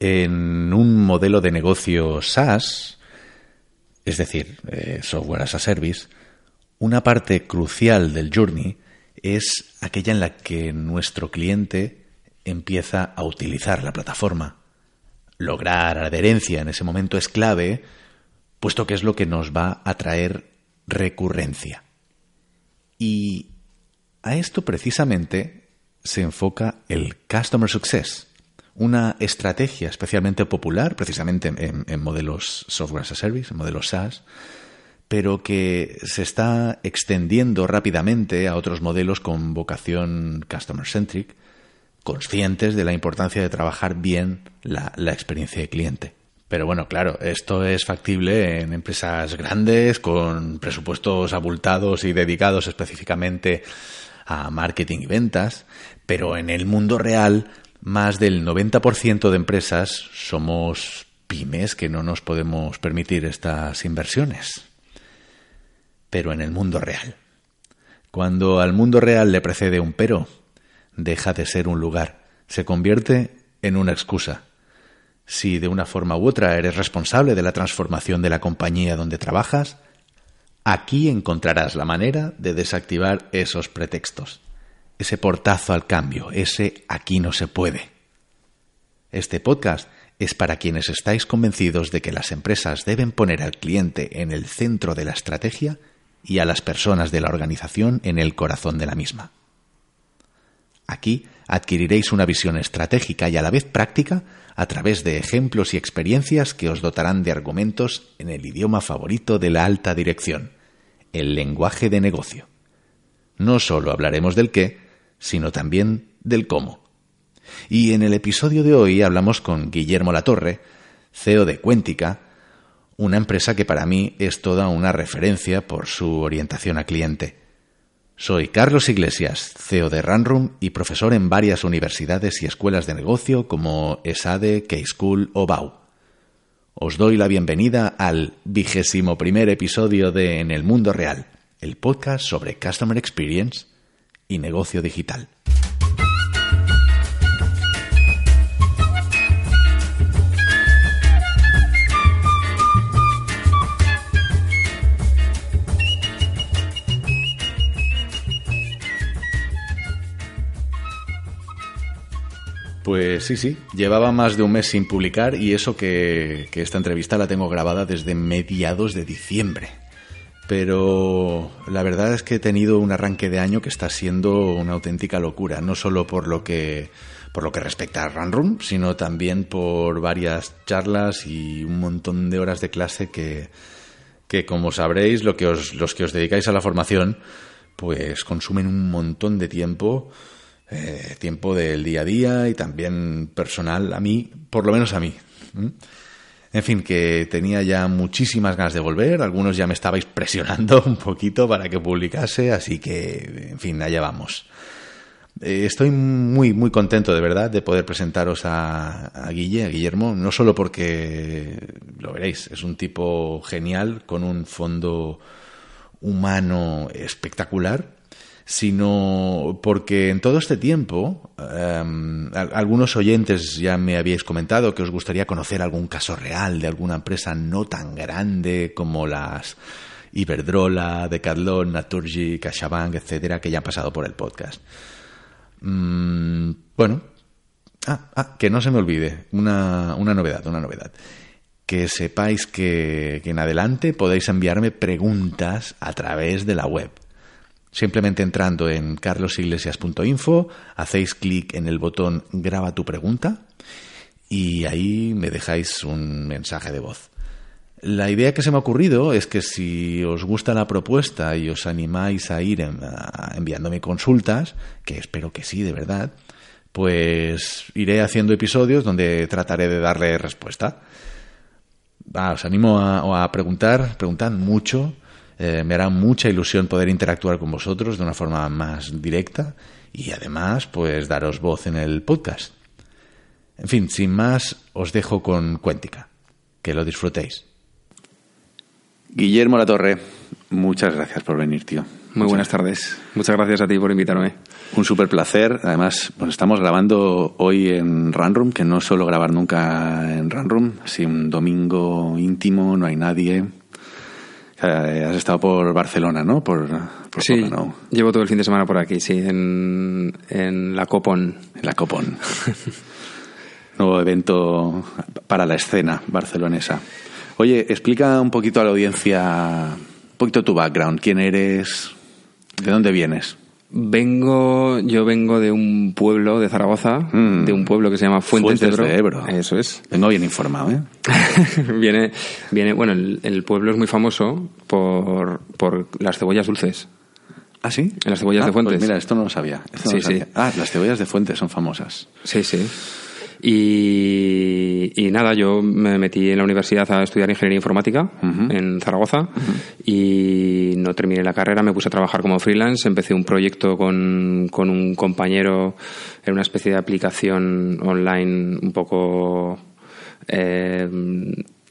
En un modelo de negocio SaaS, es decir, eh, software as a service, una parte crucial del journey es aquella en la que nuestro cliente empieza a utilizar la plataforma. Lograr adherencia en ese momento es clave, puesto que es lo que nos va a traer recurrencia. Y a esto precisamente se enfoca el Customer Success, una estrategia especialmente popular precisamente en, modelos software as a service, en modelos SaaS, pero que se está extendiendo rápidamente a otros modelos con vocación customer-centric, conscientes de la importancia de trabajar bien la, la experiencia de cliente. Pero bueno, claro, esto es factible en empresas grandes, con presupuestos abultados y dedicados específicamente a marketing y ventas, pero en el mundo real, más del 90% de empresas somos pymes que no nos podemos permitir estas inversiones. Pero en el mundo real. Cuando al mundo real le precede un pero, deja de ser un lugar, se convierte en una excusa. Si de una forma u otra eres responsable de la transformación de la compañía donde trabajas, aquí encontrarás la manera de desactivar esos pretextos, ese portazo al cambio, ese aquí no se puede. Este podcast es para quienes estáis convencidos de que las empresas deben poner al cliente en el centro de la estrategia y a las personas de la organización en el corazón de la misma. Aquí adquiriréis una visión estratégica y a la vez práctica a través de ejemplos y experiencias que os dotarán de argumentos en el idioma favorito de la alta dirección, el lenguaje de negocio. No solo hablaremos del qué, sino también del cómo. Y en el episodio de hoy hablamos con Guillermo Latorre, CEO de Cuéntica, una empresa que para mí es toda una referencia por su orientación a cliente. Soy Carlos Iglesias, CEO de Runroom y profesor en varias universidades y escuelas de negocio como ESADE, K-School o BAU. Os doy la bienvenida al vigésimo primer episodio de En el Mundo Real, el podcast sobre Customer Experience y negocio digital. Pues sí, sí, llevaba más de un mes sin publicar y eso que, esta entrevista la tengo grabada desde mediados de diciembre. Pero la verdad es que he tenido un arranque de año que está siendo una auténtica locura, no solo por lo que por lo que respecta a Runroom, sino también por varias charlas y un montón de horas de clase que, que como sabréis, lo que os, los que os dedicáis a la formación, pues consumen un montón de tiempo eh, tiempo del día a día y también personal, a mí, por lo menos a mí. En fin, que tenía ya muchísimas ganas de volver, algunos ya me estabais presionando un poquito para que publicase, así que, en fin, allá vamos. Eh, estoy muy, muy contento de verdad de poder presentaros a, a Guille, a Guillermo, no solo porque, lo veréis, es un tipo genial, con un fondo humano espectacular, sino porque en todo este tiempo em, algunos oyentes ya me habíais comentado que os gustaría conocer algún caso real de alguna empresa no tan grande como las Iberdrola, Decathlon, Naturgy, CaixaBank, etcétera, que ya han pasado por el podcast. Mm, bueno, ah, ah, que no se me olvide, una, una novedad, una novedad que sepáis que, que, en adelante podéis enviarme preguntas a través de la web. Simplemente entrando en carlosiglesias.info, hacéis clic en el botón Graba tu pregunta y ahí me dejáis un mensaje de voz. La idea que se me ha ocurrido es que si os gusta la propuesta y os animáis a ir enviándome consultas, que espero que sí, de verdad, pues iré haciendo episodios donde trataré de darle respuesta. os animo a, a preguntar, preguntad mucho, eh, me hará mucha ilusión poder interactuar con vosotros de una forma más directa y además pues daros voz en el podcast. En fin, sin más, os dejo con Cuéntica. Que lo disfrutéis. Guillermo Latorre, muchas gracias por venir, tío. Muy buenas tardes. Muchas gracias a ti por invitarme. Un súper placer. Además, pues estamos grabando hoy en Runroom, que no suelo grabar nunca en Runroom. Así un domingo íntimo, no hay nadie. Eh, has estado por Barcelona, ¿no? Por, por Sí, llevo todo el fin de semana por aquí, sí, en, en la Copon. En la Copón. Nuevo evento para la escena barcelonesa. Oye, explica un poquito a la audiencia, un poquito tu background. ¿Quién eres? ¿De dónde vienes? Vengo, yo vengo de un pueblo de Zaragoza, Mm. de un pueblo que se llama Fuentes, Fuentes de, de Ebro. Ebro. Eso es. Vengo bien informado, ¿eh? viene, viene, bueno, el, el pueblo es muy famoso por, por las cebollas dulces. ¿Ah, sí? Las cebollas Ah, de Fuentes. pues mira, esto no lo sabía. Esto no Sí, lo sabía. sí. Ah, las cebollas de Fuentes son famosas. Sí, sí. Y, y nada, yo me metí en la universidad a estudiar ingeniería informática en Zaragoza y no terminé la carrera, me puse a trabajar como freelance, empecé un proyecto con, con un compañero en una especie de aplicación online un poco... eh,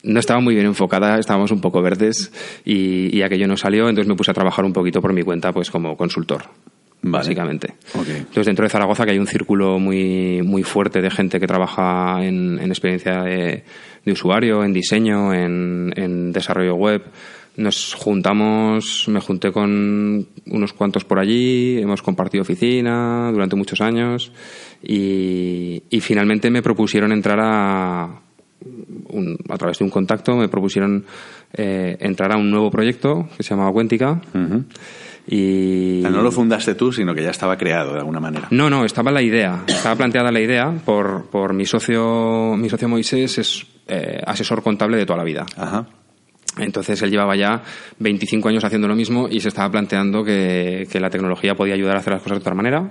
no estaba muy bien enfocada, estábamos un poco verdes y, y aquello no salió, entonces me puse a trabajar un poquito por mi cuenta pues como consultor Vale. básicamente. Entonces, dentro de Zaragoza, que hay un círculo muy, muy fuerte de gente que trabaja en, en experiencia de, de usuario, en diseño, en, en desarrollo web, nos juntamos, me junté con unos cuantos por allí, hemos compartido oficina durante muchos años y, y finalmente me propusieron entrar a, un- a través de un contacto, me propusieron eh, entrar a un nuevo proyecto que se llamaba Cuéntica. Y O sea, no lo fundaste tú, sino que ya estaba creado de alguna manera. no, no, estaba la idea, estaba planteada la idea por, por mi socio, mi socio Moisés es eh, asesor contable de toda la vida. Ajá. Entonces él llevaba ya 25 años haciendo lo mismo y se estaba planteando que, que la tecnología podía ayudar a hacer las cosas de otra manera.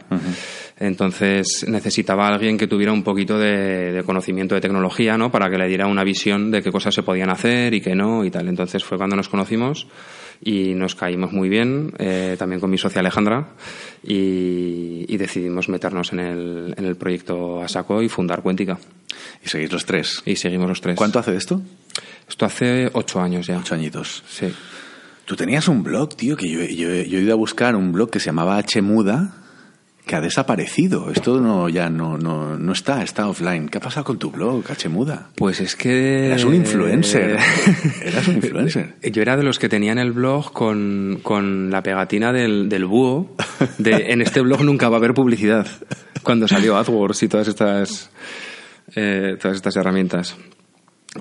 Entonces necesitaba a alguien que tuviera un poquito de, de conocimiento de tecnología, ¿no? Para que le diera una visión de qué cosas se podían hacer y qué no y tal. Entonces fue cuando nos conocimos y nos caímos muy bien, eh, también con mi socia Alejandra, y, y decidimos meternos en el, en el proyecto a saco y fundar Cuéntica. Y seguís los tres. Y seguimos los tres. ¿Cuánto hace esto? Esto hace ocho años ya. Ocho añitos. Sí. Tú tenías un blog, tío, que yo, yo, yo he ido a buscar un blog que se llamaba Hmuda, que ha desaparecido. Esto no ya no, no, no está, está offline. ¿Qué ha pasado con tu blog, Hmuda? Pues es que... Eras un influencer. Eras un influencer. Yo era de los que tenían el blog con, con la pegatina del, del búho de en este blog nunca va a haber publicidad. Cuando salió AdWords y todas estas, eh, todas estas herramientas.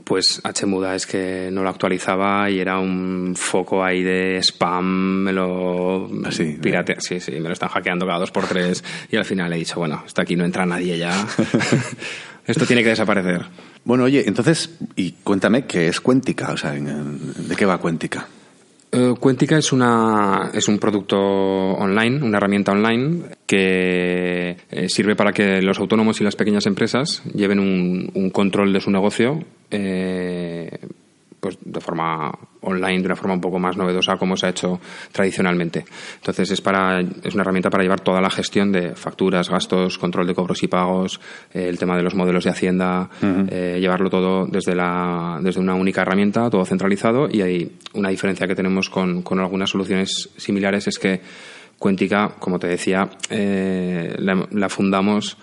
Pues Hmuda es que no lo actualizaba y era un foco ahí de spam, me lo Ah, sí, pirate, sí, sí, me lo están hackeando cada dos por tres y al final he dicho, bueno, hasta aquí no entra nadie ya. Esto tiene que desaparecer. Bueno, oye, entonces, y cuéntame qué es Cuéntica, o sea, ¿de qué va Cuéntica? Eh, Cuéntica es, una, es un producto online, una herramienta online que eh, sirve para que los autónomos y las pequeñas empresas lleven un, control de su negocio eh, pues de forma online, de una forma un poco más novedosa como se ha hecho tradicionalmente. Entonces es, para, es una herramienta para llevar toda la gestión de facturas, gastos, control de cobros y pagos, eh, el tema de los modelos de Hacienda, eh, llevarlo todo desde, la, desde una única herramienta, todo centralizado y hay una diferencia que tenemos con, con algunas soluciones similares es que Cuéntica, como te decía, eh, la, la fundamos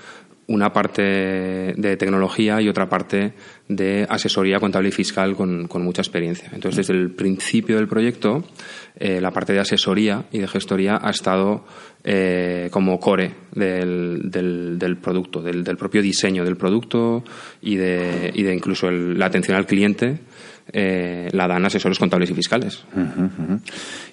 una parte de tecnología y otra parte de asesoría contable y fiscal con, con mucha experiencia. Entonces, desde el principio del proyecto, eh, la parte de asesoría y de gestoría ha estado eh, como core del, del, del producto, del, propio diseño del producto y de, y de incluso el- la atención al cliente. Eh, la dan asesores contables y fiscales.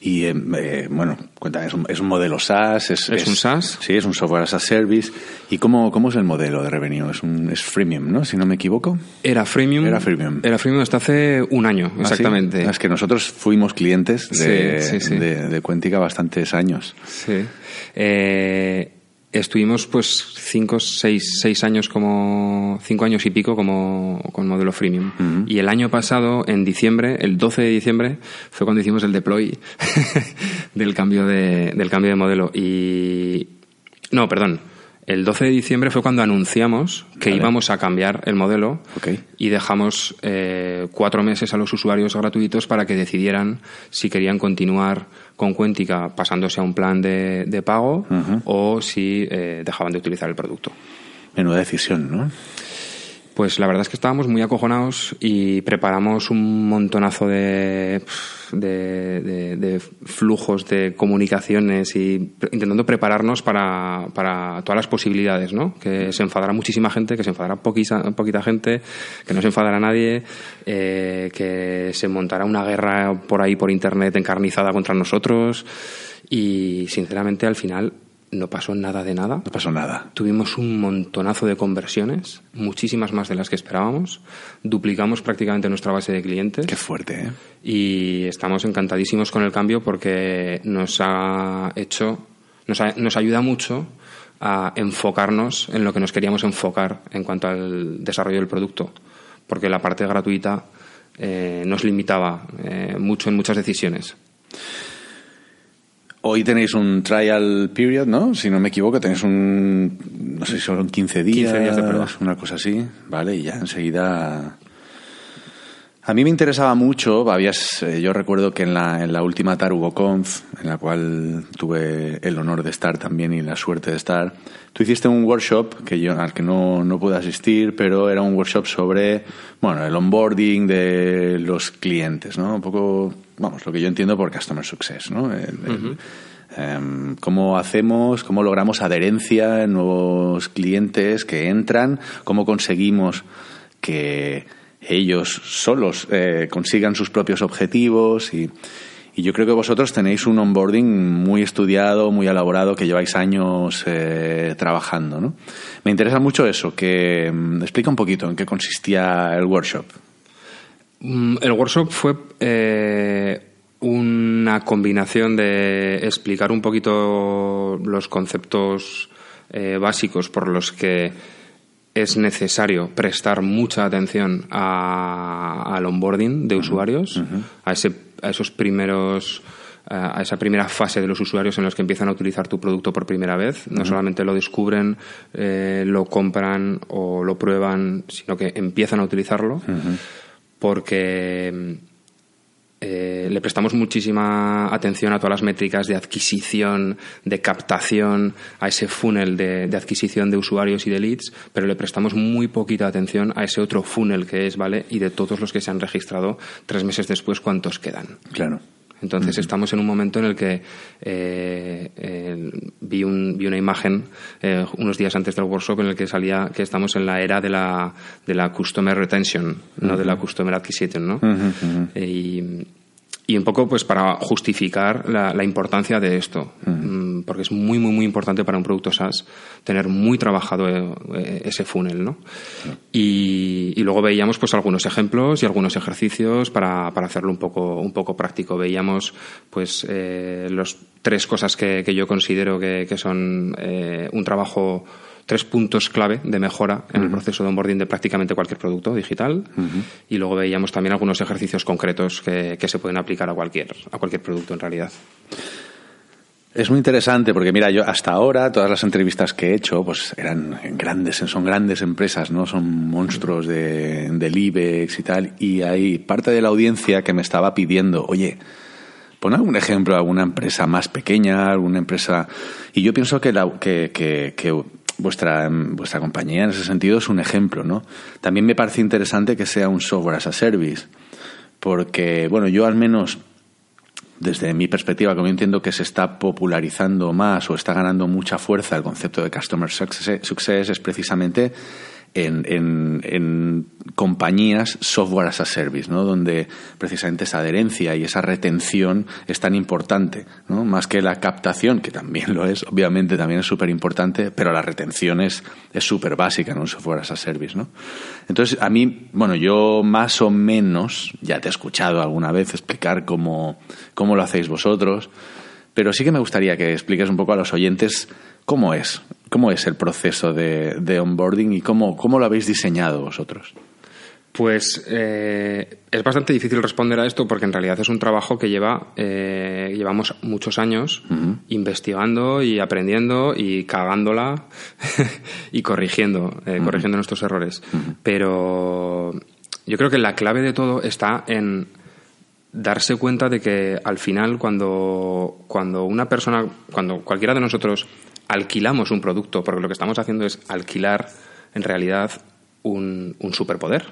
Y eh, eh, bueno, cuéntame, es un, es un modelo SaaS. Es, ¿Es un SaaS? Sí, es un software as a service. ¿Y cómo, cómo es el modelo de revenue? Es, un, es freemium, ¿no? Si no me equivoco. Era freemium. Era freemium. Era freemium hasta hace un año, ¿Ah, sí? exactamente. Es que nosotros fuimos clientes de, Sí, sí, sí. de, de Cuéntica bastantes años. Sí. Eh, estuvimos pues cinco, seis, seis años como cinco años y pico como con modelo freemium. Y el año pasado, en diciembre, el 12 de diciembre, fue cuando hicimos el deploy del cambio de, del cambio de modelo. Y no, perdón. El 12 de diciembre fue cuando anunciamos que íbamos a cambiar el modelo y dejamos eh, cuatro meses a los usuarios gratuitos para que decidieran si querían continuar con Cuéntica pasándose a un plan de, pago o si eh, dejaban de utilizar el producto. Menuda decisión, ¿no? Pues la verdad es que estábamos muy acojonados y preparamos un montonazo de, de, flujos de comunicaciones y intentando prepararnos para, para, todas las posibilidades, ¿no? Que se enfadará muchísima gente, que se enfadará poquita, poquita gente, que no se enfadará nadie, eh, que se montará una guerra por ahí por internet encarnizada contra nosotros y sinceramente al final no pasó nada de nada. No pasó nada. Tuvimos un montonazo de conversiones, muchísimas más de las que esperábamos. Duplicamos prácticamente nuestra base de clientes. Qué fuerte, ¿eh? Y estamos encantadísimos con el cambio porque nos ha hecho, nos, ayuda mucho a enfocarnos en lo que nos queríamos enfocar en cuanto al desarrollo del producto. Porque la parte gratuita eh, nos limitaba eh, mucho en muchas decisiones. Hoy tenéis un trial period, ¿no? Si no me equivoco, tenéis un, no sé si son 15 días, 15 días de prueba. una cosa así, ¿vale? Y ya enseguida a mí me interesaba mucho, habías, eh, yo recuerdo que en la, en la última TarugoConf, en la cual tuve el honor de estar también y la suerte de estar, tú hiciste un workshop que yo, al que no, no pude asistir, pero era un workshop sobre bueno, el onboarding de los clientes, ¿no? Un poco, vamos, lo que yo entiendo por Customer Success, ¿no? Em, cómo hacemos, cómo logramos adherencia en nuevos clientes que entran, cómo conseguimos que ellos solos eh, consigan sus propios objetivos y, yo creo que vosotros tenéis un onboarding muy estudiado, muy elaborado, que lleváis años eh, trabajando. ¿no? Me interesa mucho eso, que mm, explica un poquito en qué consistía el workshop. Mm, el workshop fue eh, una combinación de explicar un poquito los conceptos básicos por los que es necesario prestar mucha atención al onboarding de usuarios, a, ese, a esos primeros a esa primera fase de los usuarios en los que empiezan a utilizar tu producto por primera vez. No solamente lo descubren, eh, lo compran o lo prueban, sino que empiezan a utilizarlo. Porque eh, le prestamos muchísima atención a todas las métricas de adquisición, de captación, a ese funnel de, adquisición de usuarios y de leads, pero le prestamos muy poquita atención a ese otro funnel que es, ¿vale? Y de todos los que se han registrado tres meses después, ¿cuántos quedan? Claro. Entonces estamos en un momento en el que eh, vi, un, vi, una imagen eh, unos días antes del workshop en el que salía que estamos en la era de la, de la customer retention, no de la customer acquisition, ¿no? y, y un poco pues para justificar la, importancia de esto, mm, porque es muy, muy, muy importante para un producto SaaS tener muy trabajado eh, ese funnel, ¿no? Y, luego veíamos pues algunos ejemplos y algunos ejercicios para, para hacerlo un poco, un poco práctico. Veíamos pues eh, los tres cosas que, yo considero que, son eh, un trabajo tres puntos clave de mejora en el proceso de onboarding de prácticamente cualquier producto digital. Y luego veíamos también algunos ejercicios concretos que, se pueden aplicar a cualquier, a cualquier producto en realidad. Es muy interesante porque mira, yo hasta ahora todas las entrevistas que he hecho pues eran grandes, son grandes empresas, ¿no? Son monstruos de, del IBEX y tal y hay parte de la audiencia que me estaba pidiendo, "Oye, pon algún ejemplo de alguna empresa más pequeña, alguna empresa y yo pienso que la que, que, que vuestra, vuestra compañía en ese sentido es un ejemplo, ¿no? También me parece interesante que sea un software as a service, porque, bueno, yo al menos desde mi perspectiva, como entiendo que se está popularizando más o está ganando mucha fuerza el concepto de Customer Success, es precisamente en, en, compañías software as a service, ¿no? donde precisamente esa adherencia y esa retención es tan importante, ¿no? más que la captación, que también lo es, obviamente también es súper importante, pero la retención es súper básica en un software as a service. ¿no? Entonces, a mí, bueno, yo más o menos, ya te he escuchado alguna vez explicar cómo, cómo lo hacéis vosotros, pero sí que me gustaría que expliques un poco a los oyentes cómo es ¿Cómo es el proceso de, onboarding y cómo, cómo, lo habéis diseñado vosotros? Pues eh, es bastante difícil responder a esto porque en realidad es un trabajo que lleva eh, llevamos muchos años investigando y aprendiendo y cagándola y corrigiendo eh, corrigiendo nuestros errores. Pero yo creo que la clave de todo está en darse cuenta de que al final cuando, cuando una persona, cuando cualquiera de nosotros alquilamos un producto, porque lo que estamos haciendo es alquilar en realidad un, un superpoder.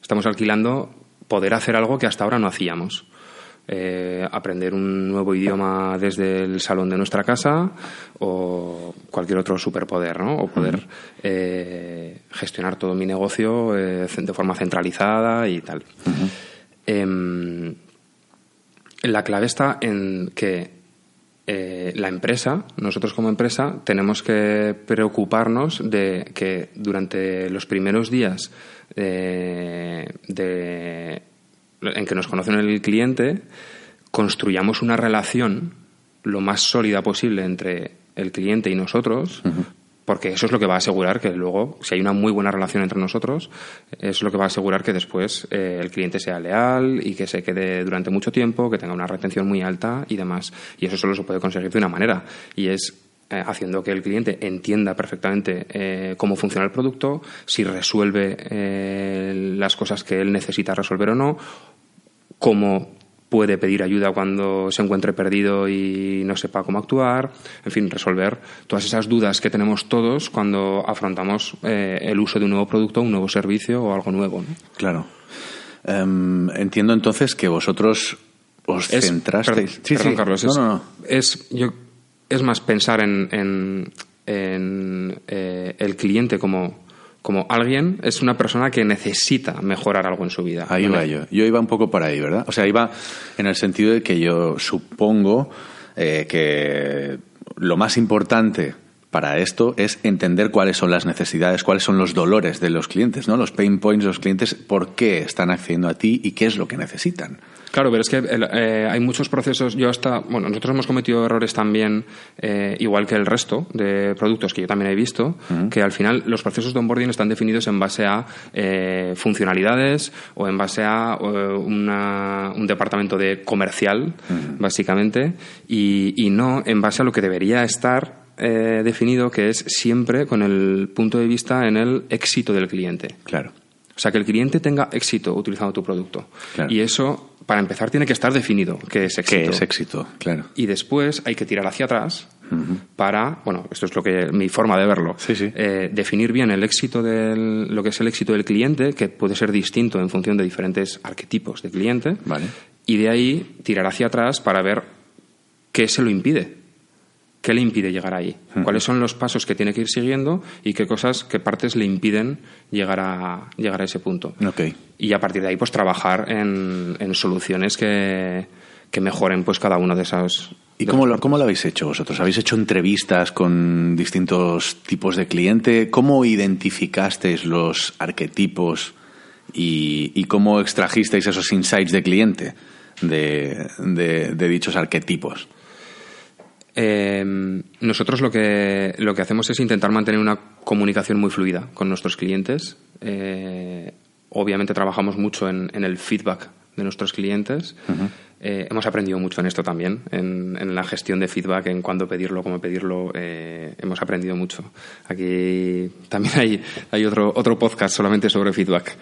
Estamos alquilando poder hacer algo que hasta ahora no hacíamos. Eh, aprender un nuevo idioma desde el salón de nuestra casa o cualquier otro superpoder, ¿no? O poder eh, gestionar todo mi negocio eh, de forma centralizada y tal. Em, la clave está en que la empresa, nosotros como empresa, tenemos que preocuparnos de que durante los primeros días de en que nos conocen el cliente, construyamos una relación lo más sólida posible entre el cliente y nosotros, porque eso es lo que va a asegurar que luego, si hay una muy buena relación entre nosotros, es lo que va a asegurar que después eh, el cliente sea leal y que se quede durante mucho tiempo, que tenga una retención muy alta y demás. Y eso solo se puede conseguir de una manera, y es eh, haciendo que el cliente entienda perfectamente eh, cómo funciona el producto, si resuelve las cosas que él necesita resolver o no, cómo puede pedir ayuda cuando se encuentre perdido y no sepa cómo actuar, en fin, resolver todas esas dudas que tenemos todos cuando afrontamos eh, el uso de un nuevo producto, un nuevo servicio o algo nuevo. Claro. Em, entiendo entonces que vosotros os centrasteis. sí, sí. Carlos. Es, yo, es más pensar en, en, eh, el cliente como como alguien es una persona que necesita mejorar algo en su vida. Ahí va yo. Yo iba un poco por ahí, ¿verdad? O sea, iba en el sentido de que yo supongo eh, que lo más importante para esto es entender cuáles son las necesidades, cuáles son los dolores de los clientes, ¿no? Los pain points de los clientes, por qué están accediendo a ti y qué es lo que necesitan. Claro, pero es que eh, hay muchos procesos. Yo hasta, bueno, nosotros hemos cometido errores también, eh, igual que el resto de productos que yo también he visto, que al final los procesos de onboarding están definidos en base a eh, funcionalidades o en base a un departamento de comercial, básicamente, y, y, no en base a lo que debería estar definido, que es siempre con el punto de vista en el éxito del cliente. Claro. O sea, que el cliente tenga éxito utilizando tu producto. Y eso para empezar, tiene que estar definido qué es éxito. ¿Qué es éxito? Claro. Y después hay que tirar hacia atrás para, bueno, esto es lo que mi forma de verlo, sí, sí. Eh, definir bien el éxito del, lo que es el éxito del cliente, que puede ser distinto en función de diferentes arquetipos de cliente. Vale. Y de ahí tirar hacia atrás para ver qué se lo impide. ¿Qué le impide llegar ahí? ¿Cuáles son los pasos que tiene que ir siguiendo y qué cosas, qué partes le impiden llegar a, llegar a ese punto? Okay. Y a partir de ahí, pues trabajar en, soluciones que, mejoren pues cada uno de esos. ¿Y cómo lo, cómo lo habéis hecho vosotros? ¿Habéis hecho entrevistas con distintos tipos de cliente? ¿Cómo identificasteis los arquetipos y, cómo extrajisteis esos insights de cliente de dichos arquetipos? Eh, nosotros lo que, lo que hacemos es intentar mantener una comunicación muy fluida con nuestros clientes. Eh, obviamente trabajamos mucho en, el feedback de nuestros clientes. Eh, hemos aprendido mucho en esto también, en, la gestión de feedback, en cuándo pedirlo, cómo pedirlo. hemos aprendido mucho. Aquí también hay, hay otro, otro podcast solamente sobre feedback.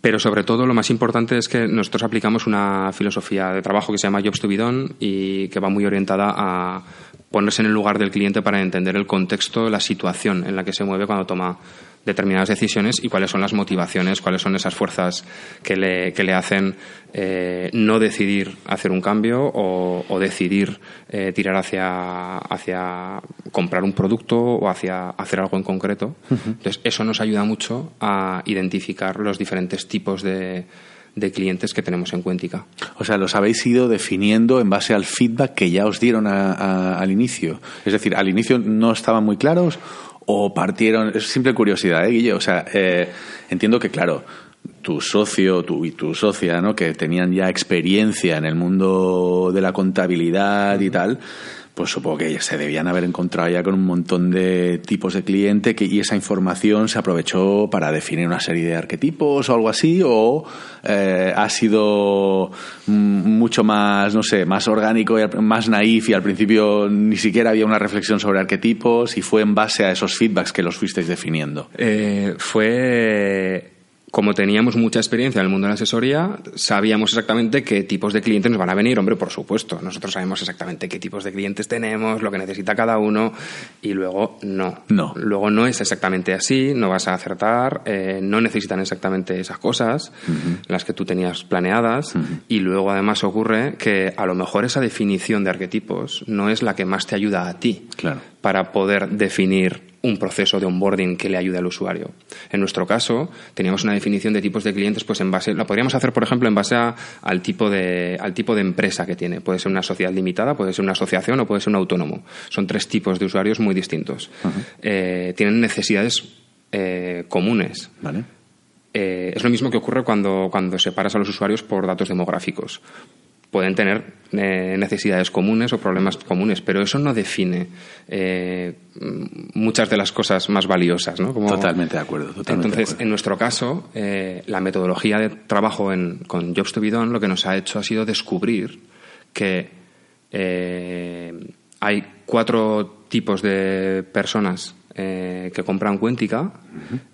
Pero sobre todo lo más importante es que nosotros aplicamos una filosofía de trabajo que se llama Jobs to be done y que va muy orientada a ponerse en el lugar del cliente para entender el contexto, la situación en la que se mueve cuando toma determinadas decisiones y cuáles son las motivaciones, cuáles son esas fuerzas que le, que le hacen eh, no decidir hacer un cambio o, decidir eh, tirar hacia, hacia comprar un producto o hacia hacer algo en concreto. Entonces, eso nos ayuda mucho a identificar los diferentes tipos de, de clientes que tenemos en Cuéntica. O sea, los habéis ido definiendo en base al feedback que ya os dieron al inicio. Es decir, al inicio no estaban muy claros o partieron. Es simple curiosidad, ¿eh, Guille? O sea, eh, entiendo que, claro, tu socio tu, y tu socia, ¿no? que tenían ya experiencia en el mundo de la contabilidad y tal, pues supongo que se debían haber encontrado ya con un montón de tipos de cliente que, y esa información se aprovechó para definir una serie de arquetipos o algo así, o eh, ha sido mm, mucho más, no sé, más orgánico, y más naif y al principio ni siquiera había una reflexión sobre arquetipos y fue en base a esos feedbacks que los fuisteis definiendo. Eh, fue como teníamos mucha experiencia en el mundo de la asesoría, sabíamos exactamente qué tipos de clientes nos van a venir. Hombre, por supuesto, nosotros sabemos exactamente qué tipos de clientes tenemos, lo que necesita cada uno, y luego no. No. Luego no es exactamente así, no vas a acertar, eh, no necesitan exactamente esas cosas, las que tú tenías planeadas, y luego además ocurre que a lo mejor esa definición de arquetipos no es la que más te ayuda a ti Claro. Para poder definir un proceso de onboarding que le ayude al usuario. En nuestro caso, teníamos una definición de tipos de clientes, pues en base, la podríamos hacer, por ejemplo, en base a- al, tipo de, al tipo de empresa que tiene. Puede ser una sociedad limitada, puede ser una asociación o puede ser un autónomo. Son tres tipos de usuarios muy distintos. Eh, tienen necesidades eh, comunes. ¿Vale? Eh, es lo mismo que ocurre cuando, cuando separas a los usuarios por datos demográficos. Pueden tener eh, necesidades comunes o problemas comunes, pero eso no define eh, muchas de las cosas más valiosas. ¿no? Como- Totalmente de acuerdo. Totalmente Entonces, de acuerdo. en nuestro caso, eh, la metodología de trabajo en- con Jobs to be Done lo que nos ha hecho ha sido descubrir que hay cuatro tipos de personas eh, que compran Cuéntica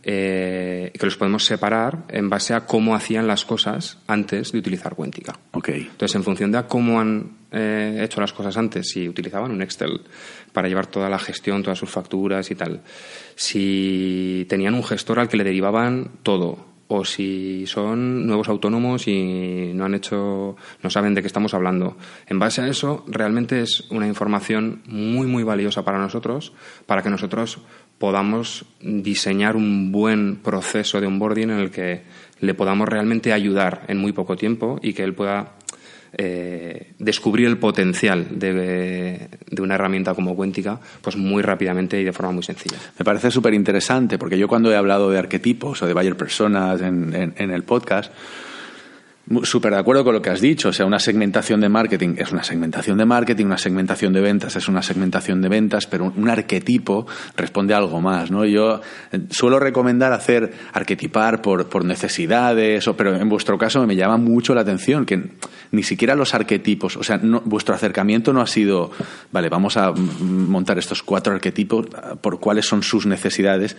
eh, que los podemos separar en base a cómo hacían las cosas antes de utilizar Cuéntica. Ok. Entonces, en función de a cómo han eh, hecho las cosas antes, si utilizaban un Excel para llevar toda la gestión, todas sus facturas y tal, si tenían un gestor al que le derivaban todo, o si son nuevos autónomos y no han hecho, no saben de qué estamos hablando. En base a eso, realmente es una información muy, muy valiosa para nosotros, para que nosotros podamos diseñar un buen proceso de onboarding en el que le podamos realmente ayudar en muy poco tiempo y que él pueda eh, descubrir el potencial de, de una herramienta como Cuéntica pues muy rápidamente y de forma muy sencilla. Me parece súper interesante porque yo cuando he hablado de arquetipos o de buyer personas en, en- en el podcast, súper de acuerdo con lo que has dicho. O sea, una segmentación de marketing es una segmentación de marketing, una segmentación de ventas es una segmentación de ventas, pero un, arquetipo responde a algo más, ¿no? Yo eh, suelo recomendar hacer arquetipar por, por necesidades, o, pero en vuestro caso me llama mucho la atención que ni siquiera los arquetipos, o sea, no- vuestro acercamiento no ha sido, vale, vamos a montar estos cuatro arquetipos ah, por cuáles son sus necesidades,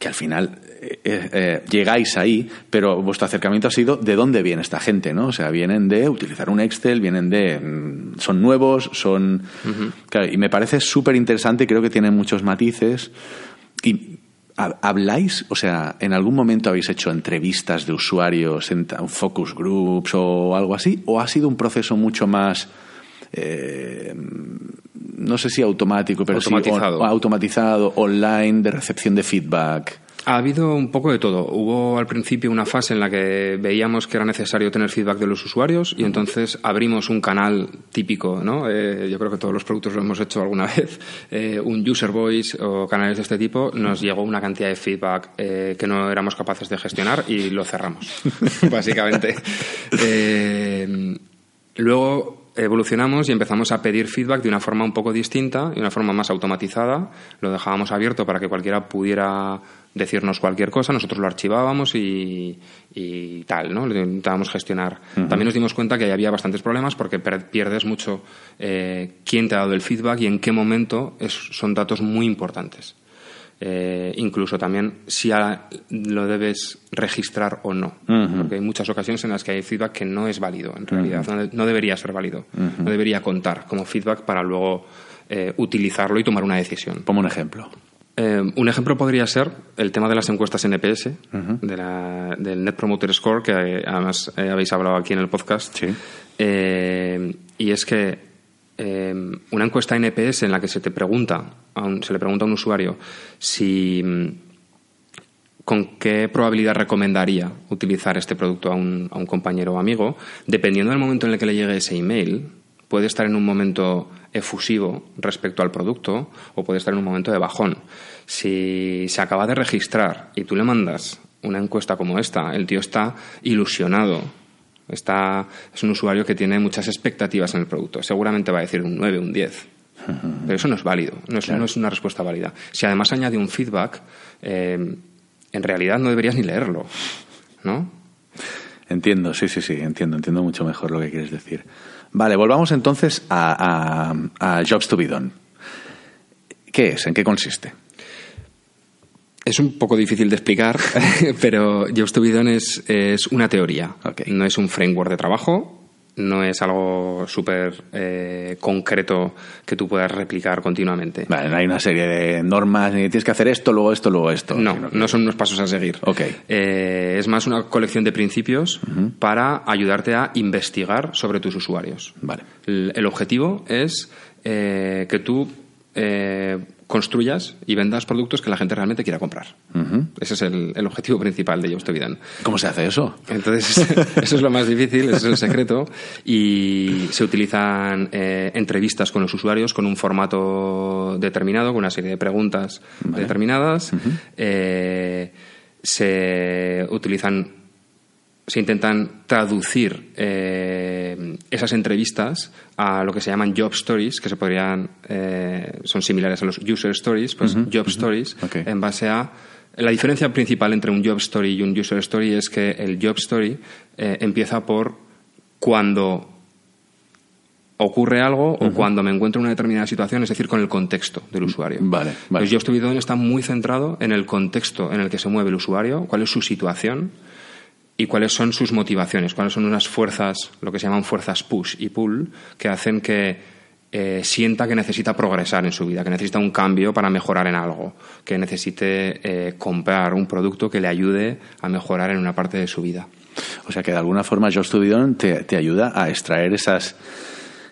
que al final eh, eh, llegáis ahí, pero vuestro acercamiento ha sido de dónde viene esta gente, ¿no? O sea, vienen de utilizar un Excel, vienen de... mm, son nuevos, son... Claro, y me parece súper interesante, creo que tienen muchos matices. Y ¿hab- ¿Habláis? O sea, ¿en algún momento habéis hecho entrevistas de usuarios en focus groups o algo así? ¿O ha sido un proceso mucho más... eh, no sé si automático, pero sí Automatizado. o- automatizado, online, de recepción de feedback. Ha habido un poco de todo. Hubo al principio una fase en la que veíamos que era necesario tener feedback de los usuarios y entonces abrimos un canal típico, ¿no? Eh, yo creo que todos los productos lo hemos hecho alguna vez. Eh, un user voice o canales de este tipo. Nos llegó una cantidad de feedback eh, que no éramos capaces de gestionar y lo cerramos, básicamente. Eh, Luego evolucionamos y empezamos a pedir feedback de una forma un poco distinta, de una forma más automatizada. Lo dejábamos abierto para que cualquiera pudiera decirnos cualquier cosa, nosotros lo archivábamos y, y tal, ¿no? Lo intentábamos gestionar. También nos dimos cuenta que había bastantes problemas porque pierdes mucho eh, quién te ha dado el feedback y en qué momento es- son datos muy importantes. Eh, incluso también si a- lo debes registrar o no. Porque hay muchas ocasiones en las que hay feedback que no es válido, en realidad. no, de- no debería ser válido. No debería contar como feedback para luego eh, utilizarlo y tomar una decisión. Como un ejemplo. Eh, un ejemplo podría ser el tema de las encuestas NPS, de la- del Net Promoter Score, que además habéis hablado aquí en el podcast. Sí. Y es que eh, una encuesta NPS en la que se te pregunta, a un- se le pregunta a un usuario si mm, con qué probabilidad recomendaría utilizar este producto a un, a un compañero o amigo, dependiendo del momento en el que le llegue ese email, puede estar en un momento efusivo respecto al producto o puede estar en un momento de bajón. Si se acaba de registrar y tú le mandas una encuesta como esta, el tío está ilusionado. Está, es un usuario que tiene muchas expectativas en el producto. Seguramente va a decir un 9, un 10. Pero eso no es válido, no es, no es, una respuesta válida. Si además añade un feedback, eh, en realidad no deberías ni leerlo, ¿no? Entiendo, sí, sí, sí, entiendo, entiendo mucho mejor lo que quieres decir. Vale, volvamos entonces a, a Jobs to be done. ¿Qué es? ¿En qué consiste? Es un poco difícil de explicar, pero Jobs to be done es, es una teoría. No es un framework de trabajo, no es algo súper eh, concreto que tú puedas replicar continuamente. Vale, no hay una serie de normas, ni tienes que hacer esto, luego esto, luego esto. No, no son unos pasos a seguir. Okay. Eh, es más una colección de principios para ayudarte a investigar sobre tus usuarios. Vale. El, objetivo es eh, que tú construyas y vendas productos que la gente realmente quiera comprar. Ese es el, objetivo principal de Jobs to ¿Cómo se hace eso? Entonces, eso es lo más difícil, ese es el secreto. Y se utilizan eh, entrevistas con los usuarios con un formato determinado, con una serie de preguntas determinadas. Eh, se utilizan se intentan traducir eh, esas entrevistas a lo que se llaman job stories, que se podrían eh, son similares a los user stories, pues job stories, en base a la diferencia principal entre un job story y un user story es que el job story eh, empieza por cuando ocurre algo o cuando me encuentro en una determinada situación, es decir, con el contexto del usuario. Vale, vale. El Job Story está muy centrado en el contexto en el que se mueve el usuario, cuál es su situación, y cuáles son sus motivaciones, cuáles son unas fuerzas, lo que se llaman fuerzas push y pull, que hacen que eh, sienta que necesita progresar en su vida, que necesita un cambio para mejorar en algo, que necesite eh, comprar un producto que le ayude a mejorar en una parte de su vida. O sea que de alguna forma Josh Studidon te, te ayuda a extraer esas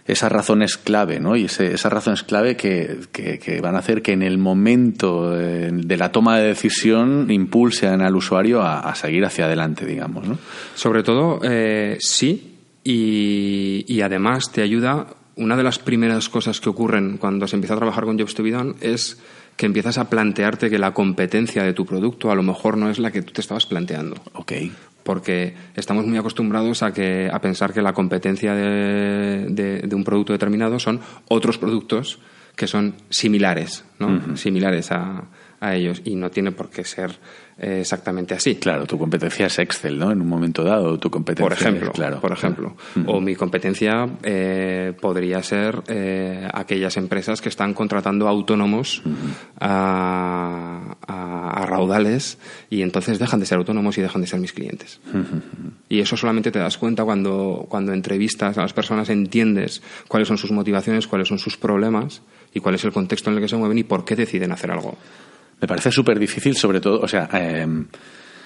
esas razones clave, ¿no? Y esas razones clave que, van a hacer que en el momento eh, de la toma de decisión impulsen al usuario a, seguir hacia adelante, digamos, ¿no? Sobre todo, eh, sí, y, además te ayuda. Una de las primeras cosas que ocurren cuando se empieza a trabajar con Jobs to be Done es que empiezas a plantearte que la competencia de tu producto a lo mejor no es la que tú te estabas planteando. Ok porque estamos muy acostumbrados a, que, a pensar que la competencia de, un producto determinado son otros productos que son similares, ¿no? Similares a, a ellos y no tiene por qué ser eh, exactamente así. Claro, tu competencia es Excel, ¿no? En un momento dado, tu competencia. Por ejemplo, claro, por ejemplo. O mi competencia eh, podría ser eh, aquellas empresas que están contratando autónomos a, a, raudales y entonces dejan de ser autónomos y dejan de ser mis clientes. Y eso solamente te das cuenta cuando, cuando entrevistas a las personas, entiendes cuáles son sus motivaciones, cuáles son sus problemas y cuál es el contexto en el que se mueven y por qué deciden hacer algo. Me parece súper difícil, sobre todo, o sea, em,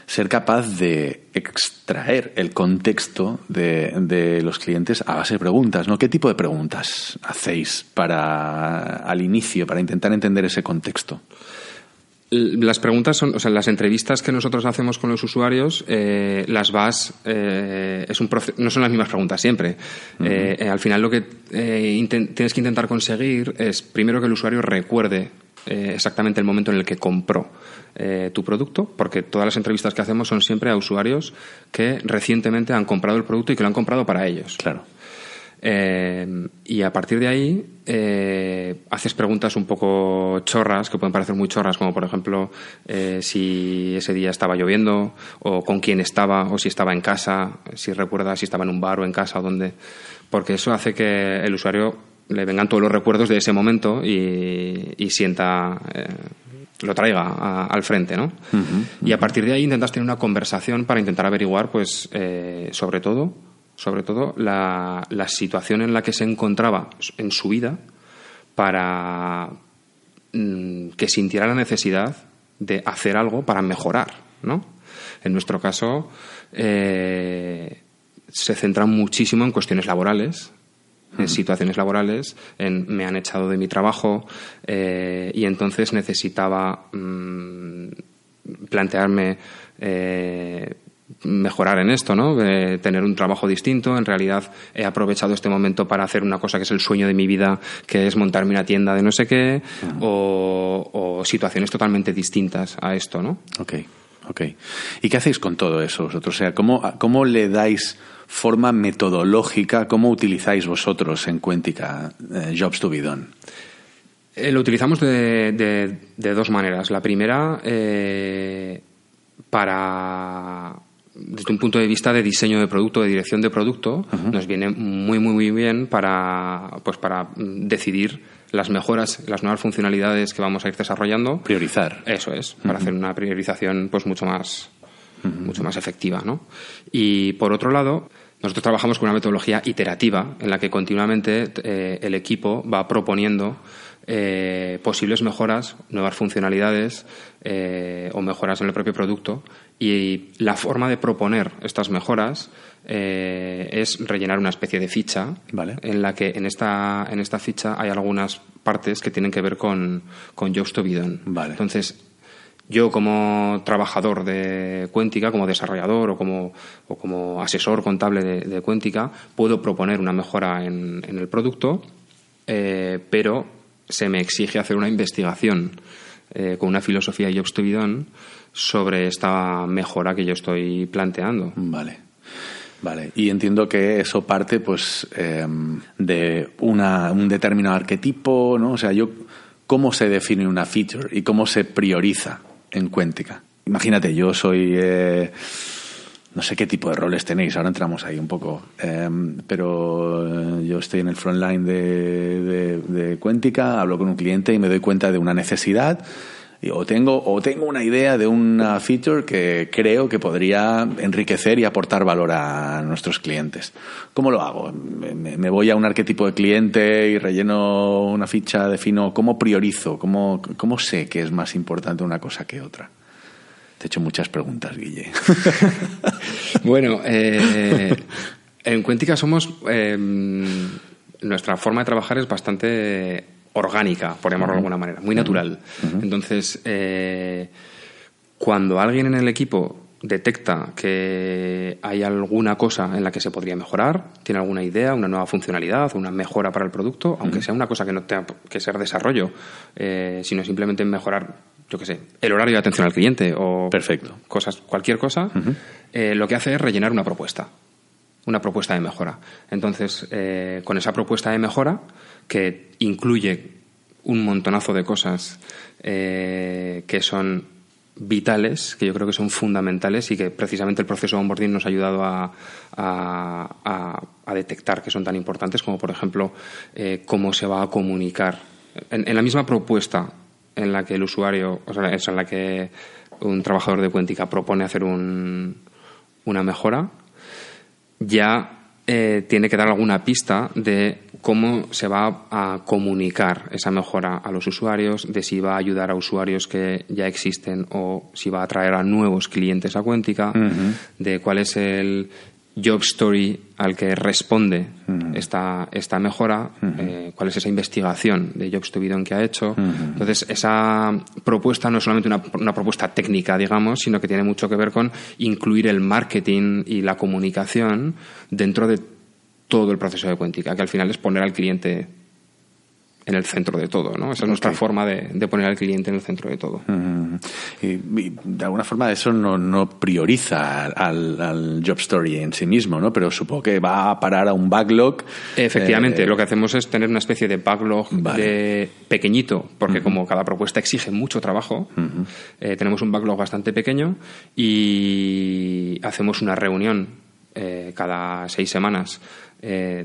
ser capaz de extraer el contexto de, de, los clientes a base de preguntas, ¿no? ¿Qué tipo de preguntas hacéis para al inicio, para intentar entender ese contexto? Las preguntas son, o sea, las entrevistas que nosotros hacemos con los usuarios, eh, las vas, eh, es un no son las mismas preguntas siempre. Eh, al final lo que tienes que intentar conseguir es primero que el usuario recuerde eh, exactamente el momento en el que compró eh, tu producto, porque todas las entrevistas que hacemos son siempre a usuarios que recientemente han comprado el producto y que lo han comprado para ellos. Claro. Eh, y a partir de ahí haces preguntas un poco chorras, que pueden parecer muy chorras, como por ejemplo si ese día estaba lloviendo, o con quién estaba, o si estaba en casa, si recuerda si estaba en un bar o en casa, o dónde. Porque eso hace que el usuario le vengan todos los recuerdos de ese momento y, sienta, eh, lo traiga al frente, ¿no? Y a partir de ahí intentas tener una conversación para intentar averiguar, pues, eh, sobre todo, sobre todo la, situación en la que se encontraba en su vida para mm, que sintiera la necesidad de hacer algo para mejorar, ¿no? En nuestro caso, eh, se centra muchísimo en cuestiones laborales, en situaciones laborales, en me han echado de mi trabajo eh, y entonces necesitaba mm, plantearme eh, mejorar en esto, ¿no? tener un trabajo distinto. En realidad he aprovechado este momento para hacer una cosa que es el sueño de mi vida, que es montarme una tienda de no sé qué, o, situaciones totalmente distintas a esto, ¿no? Ok, ok. ¿Y qué hacéis con todo eso vosotros? O sea, ¿cómo, cómo le dais forma metodológica, ¿cómo utilizáis vosotros en Cuéntica eh, Jobs to be done? Eh, lo utilizamos de, de, dos maneras. La primera, eh, para desde un punto de vista de diseño de producto, de dirección de producto, nos viene muy, muy, muy bien para, pues para decidir las mejoras, las nuevas funcionalidades que vamos a ir desarrollando. Priorizar. Eso es, para hacer una priorización pues mucho más, mucho más efectiva. ¿no? Y por otro lado, nosotros trabajamos con una metodología iterativa en la que continuamente eh, el equipo va proponiendo eh, posibles mejoras, nuevas funcionalidades eh, o mejoras en el propio producto. Y la forma de proponer estas mejoras eh, es rellenar una especie de ficha en la que en esta, en esta ficha hay algunas partes que tienen que ver con, con Jobs to Entonces, yo como trabajador de Cuéntica, como desarrollador o como, asesor contable de, de Cuéntica, puedo proponer una mejora en, en el producto, pero se me exige hacer una investigación eh, con una filosofía y obstubidón sobre esta mejora que yo estoy planteando. Vale. Vale, y entiendo que eso parte pues em, de una, un determinado arquetipo, ¿no? O sea, yo, ¿cómo se define una feature y cómo se prioriza en Cuéntica? Imagínate, yo soy... Eh, no sé qué tipo de roles tenéis, ahora entramos ahí un poco, em, pero eh, yo estoy en el frontline de, de, Cuéntica, hablo con un cliente y me doy cuenta de una necesidad o tengo, o tengo una idea de una feature que creo que podría enriquecer y aportar valor a nuestros clientes. ¿Cómo lo hago? Me, voy a un arquetipo de cliente y relleno una ficha, defino cómo priorizo, cómo, cómo sé que es más importante una cosa que otra. Te he hecho muchas preguntas, Guille. bueno, eh, en Cuéntica somos. Eh, nuestra forma de trabajar es bastante orgánica, por llamarlo de alguna manera, muy natural. Entonces, eh, cuando alguien en el equipo detecta que hay alguna cosa en la que se podría mejorar, tiene alguna idea, una nueva funcionalidad, una mejora para el producto, aunque sea una cosa que no tenga que ser desarrollo, sino simplemente mejorar yo qué sé, el horario de atención al cliente o Perfecto. cosas, cualquier cosa, eh, lo que hace es rellenar una propuesta, una propuesta de mejora. Entonces, eh, con esa propuesta de mejora, que incluye un montonazo de cosas eh, que son vitales, que yo creo que son fundamentales y que precisamente el proceso de onboarding nos ha ayudado a, detectar que son tan importantes, como por ejemplo cómo se va a comunicar. en, la misma propuesta en la que el usuario, o sea, en la que un trabajador de Cuéntica propone hacer un, una mejora, ya eh, tiene que dar alguna pista de cómo se va a comunicar esa mejora a los usuarios, de si va a ayudar a usuarios que ya existen o si va a atraer a nuevos clientes a Cuéntica, de cuál es el job story al que responde esta, esta mejora, eh, cuál es esa investigación de Jobs to que ha hecho. Entonces, esa propuesta no es solamente una, una, propuesta técnica, digamos, sino que tiene mucho que ver con incluir el marketing y la comunicación dentro de todo el proceso de cuéntica, que al final es poner al cliente en el centro de todo, ¿no? Esa es nuestra forma de, poner al cliente en el centro de todo. y, de alguna forma eso no, prioriza al, job story en sí mismo, ¿no? Pero supongo que va a parar a un backlog. Efectivamente, eh, lo que hacemos es tener una especie de backlog de pequeñito, porque como cada propuesta exige mucho trabajo, eh, tenemos un backlog bastante pequeño y hacemos una reunión eh, cada seis semanas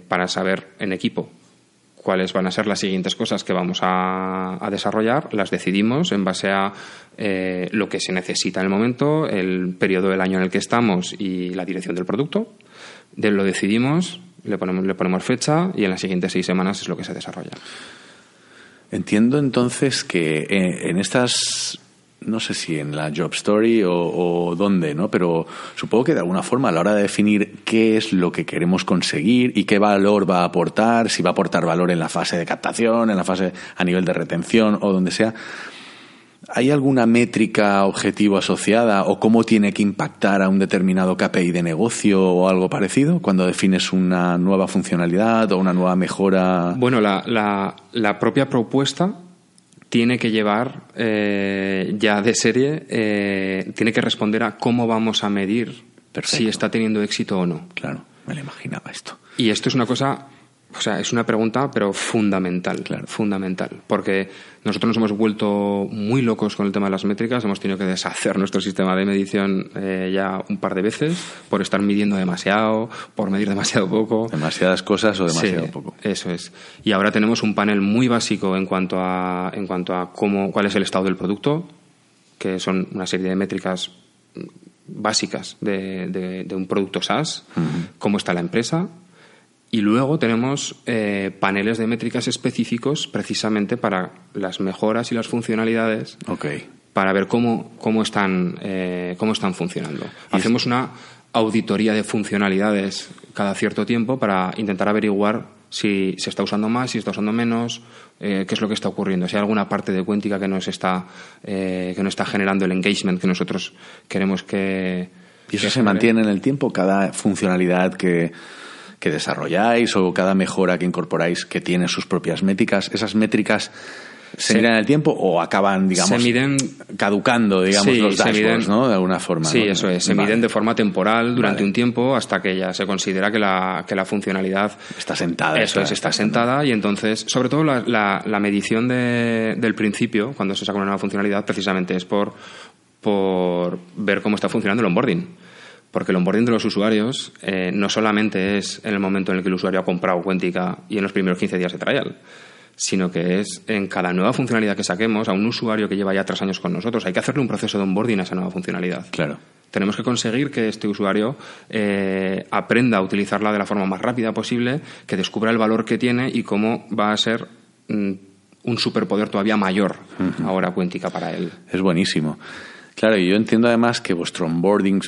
para saber en equipo cuáles van a ser las siguientes cosas que vamos a, desarrollar, las decidimos en base a eh, lo que se necesita en el momento, el periodo del año en el que estamos y la dirección del producto. De lo decidimos, le ponemos, le ponemos fecha y en las siguientes seis semanas es lo que se desarrolla. Entiendo entonces que eh, en estas no sé si en la job story o, dónde, ¿no? Pero supongo que de alguna forma a la hora de definir qué es lo que queremos conseguir y qué valor va a aportar, si va a aportar valor en la fase de captación, en la fase a nivel de retención o donde sea, ¿hay alguna métrica objetivo asociada o cómo tiene que impactar a un determinado KPI de negocio o algo parecido cuando defines una nueva funcionalidad o una nueva mejora? Bueno, la, la, propia propuesta tiene que llevar eh, ya de serie, eh, tiene que responder a cómo vamos a medir si está teniendo éxito o no. Claro, me lo imaginaba esto. Y esto es una cosa O sea, es una pregunta, pero fundamental, fundamental, porque nosotros nos hemos vuelto muy locos con el tema de las métricas, hemos tenido que deshacer nuestro sistema de medición eh, ya un par de veces por estar midiendo demasiado, por medir demasiado poco. Demasiadas cosas o demasiado poco. Eso es. Y ahora tenemos un panel muy básico en cuanto a, en cuanto a cómo, cuál es el estado del producto, que son una serie de métricas básicas de, un producto SaaS, cómo está la empresa, y luego tenemos eh, paneles de métricas específicos precisamente para las mejoras y las funcionalidades. Para ver cómo, cómo, están, eh, cómo están funcionando. Hacemos una auditoría de funcionalidades cada cierto tiempo para intentar averiguar si se está usando más, si se está usando menos, eh, qué es lo que está ocurriendo, si hay alguna parte de Cuéntica que nos está, que no está generando el engagement que nosotros queremos que. ¿Y eso se mantiene en el tiempo? Cada funcionalidad que que desarrolláis o cada mejora que incorporáis que tiene sus propias métricas, esas métricas se, miden en el tiempo o acaban, digamos, caducando, digamos, los dashboards, ¿no? De alguna forma. Sí, eso es. Se miden de forma temporal durante un tiempo hasta que ya se considera que la, que la funcionalidad está sentada. Eso es, está sentada y entonces, sobre todo la, la, medición de, del principio, cuando se saca una nueva funcionalidad, precisamente es por, por ver cómo está funcionando el onboarding porque el onboarding de los usuarios eh, no solamente es en el momento en el que el usuario ha comprado Cuéntica y en los primeros 15 días de trial, sino que es en cada nueva funcionalidad que saquemos a un usuario que lleva ya tres años con nosotros. Hay que hacerle un proceso de onboarding a esa nueva funcionalidad. Claro. Tenemos que conseguir que este usuario eh, aprenda a utilizarla de la forma más rápida posible, que descubra el valor que tiene y cómo va a ser mm, un superpoder todavía mayor ahora Cuéntica para él. Es buenísimo. Claro, y yo entiendo además que vuestro onboarding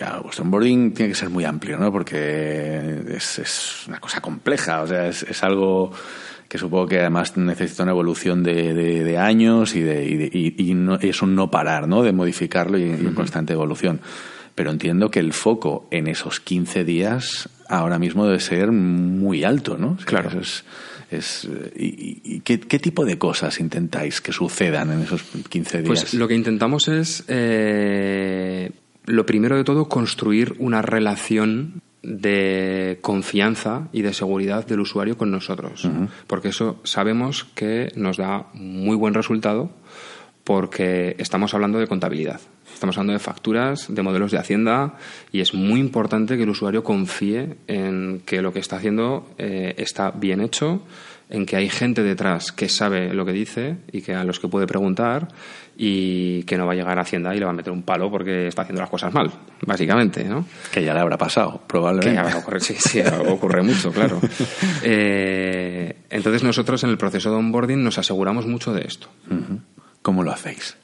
Claro, vuestro onboarding tiene que ser muy amplio, ¿no? Porque es, una cosa compleja, o sea, es, algo que supongo que además necesita una evolución de, años y, de, y, es un no parar, ¿no? De modificarlo y, en constante evolución. Pero entiendo que el foco en esos 15 días ahora mismo debe ser muy alto, ¿no? claro. Es, es, ¿Y, qué, tipo de cosas intentáis que sucedan en esos 15 días? Pues lo que intentamos es eh, lo primero de todo, construir una relación de confianza y de seguridad del usuario con nosotros, porque eso sabemos que nos da muy buen resultado porque estamos hablando de contabilidad, estamos hablando de facturas, de modelos de hacienda y es muy importante que el usuario confíe en que lo que está haciendo eh, está bien hecho, en que hay gente detrás que sabe lo que dice y que a los que puede preguntar y que no va a llegar a Hacienda y le va a meter un palo porque está haciendo las cosas mal, básicamente, ¿no? Que ya le habrá pasado, probablemente. Que ya ocurre, sí, sí, ocurre mucho, claro. Eh, entonces nosotros en el proceso de onboarding nos aseguramos mucho de esto. ¿Cómo lo hacéis?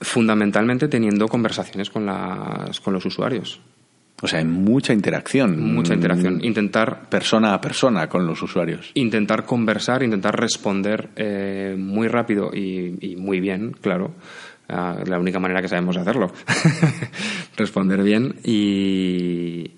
Fundamentalmente teniendo conversaciones con, las, con los usuarios. O sea, hay mucha interacción. Mucha interacción. Intentar. Persona a persona con los usuarios. Intentar conversar, intentar responder eh, muy rápido y, muy bien, claro. Ah, la única manera que sabemos hacerlo. responder bien y,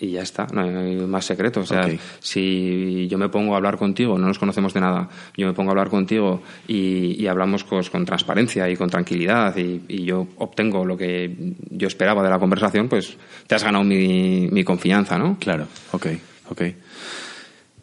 y ya está, no hay más secretos. O sea, si yo me pongo a hablar contigo, no nos conocemos de nada, yo me pongo a hablar contigo y, hablamos con transparencia y con tranquilidad y, yo obtengo lo que yo esperaba de la conversación, pues te has ganado mi, mi confianza, ¿no? Claro, ok, ok.